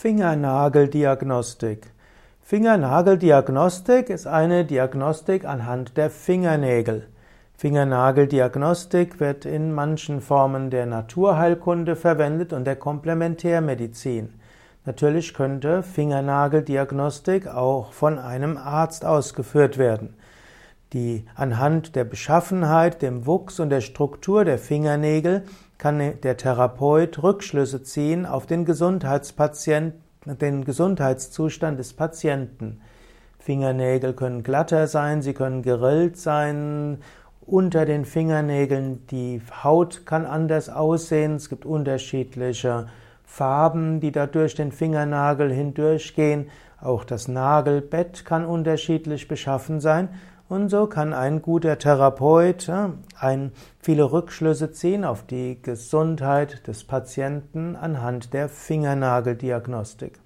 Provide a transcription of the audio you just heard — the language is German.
Fingernageldiagnostik. Fingernageldiagnostik ist eine Diagnostik anhand der Fingernägel. Fingernageldiagnostik wird in manchen Formen der Naturheilkunde verwendet und der Komplementärmedizin. Natürlich könnte Fingernageldiagnostik auch von einem Arzt ausgeführt werden. Die anhand der Beschaffenheit, dem Wuchs und der Struktur der Fingernägel kann der Therapeut Rückschlüsse ziehen auf den den Gesundheitszustand des Patienten. Fingernägel können glatter sein, sie können gerillt sein. Unter den Fingernägeln die Haut kann anders aussehen. Es gibt unterschiedliche Farben, die da durch den Fingernagel hindurchgehen. Auch das Nagelbett kann unterschiedlich beschaffen sein. Und so kann ein guter Therapeut ein, viele Rückschlüsse ziehen auf die Gesundheit des Patienten anhand der Fingernageldiagnostik.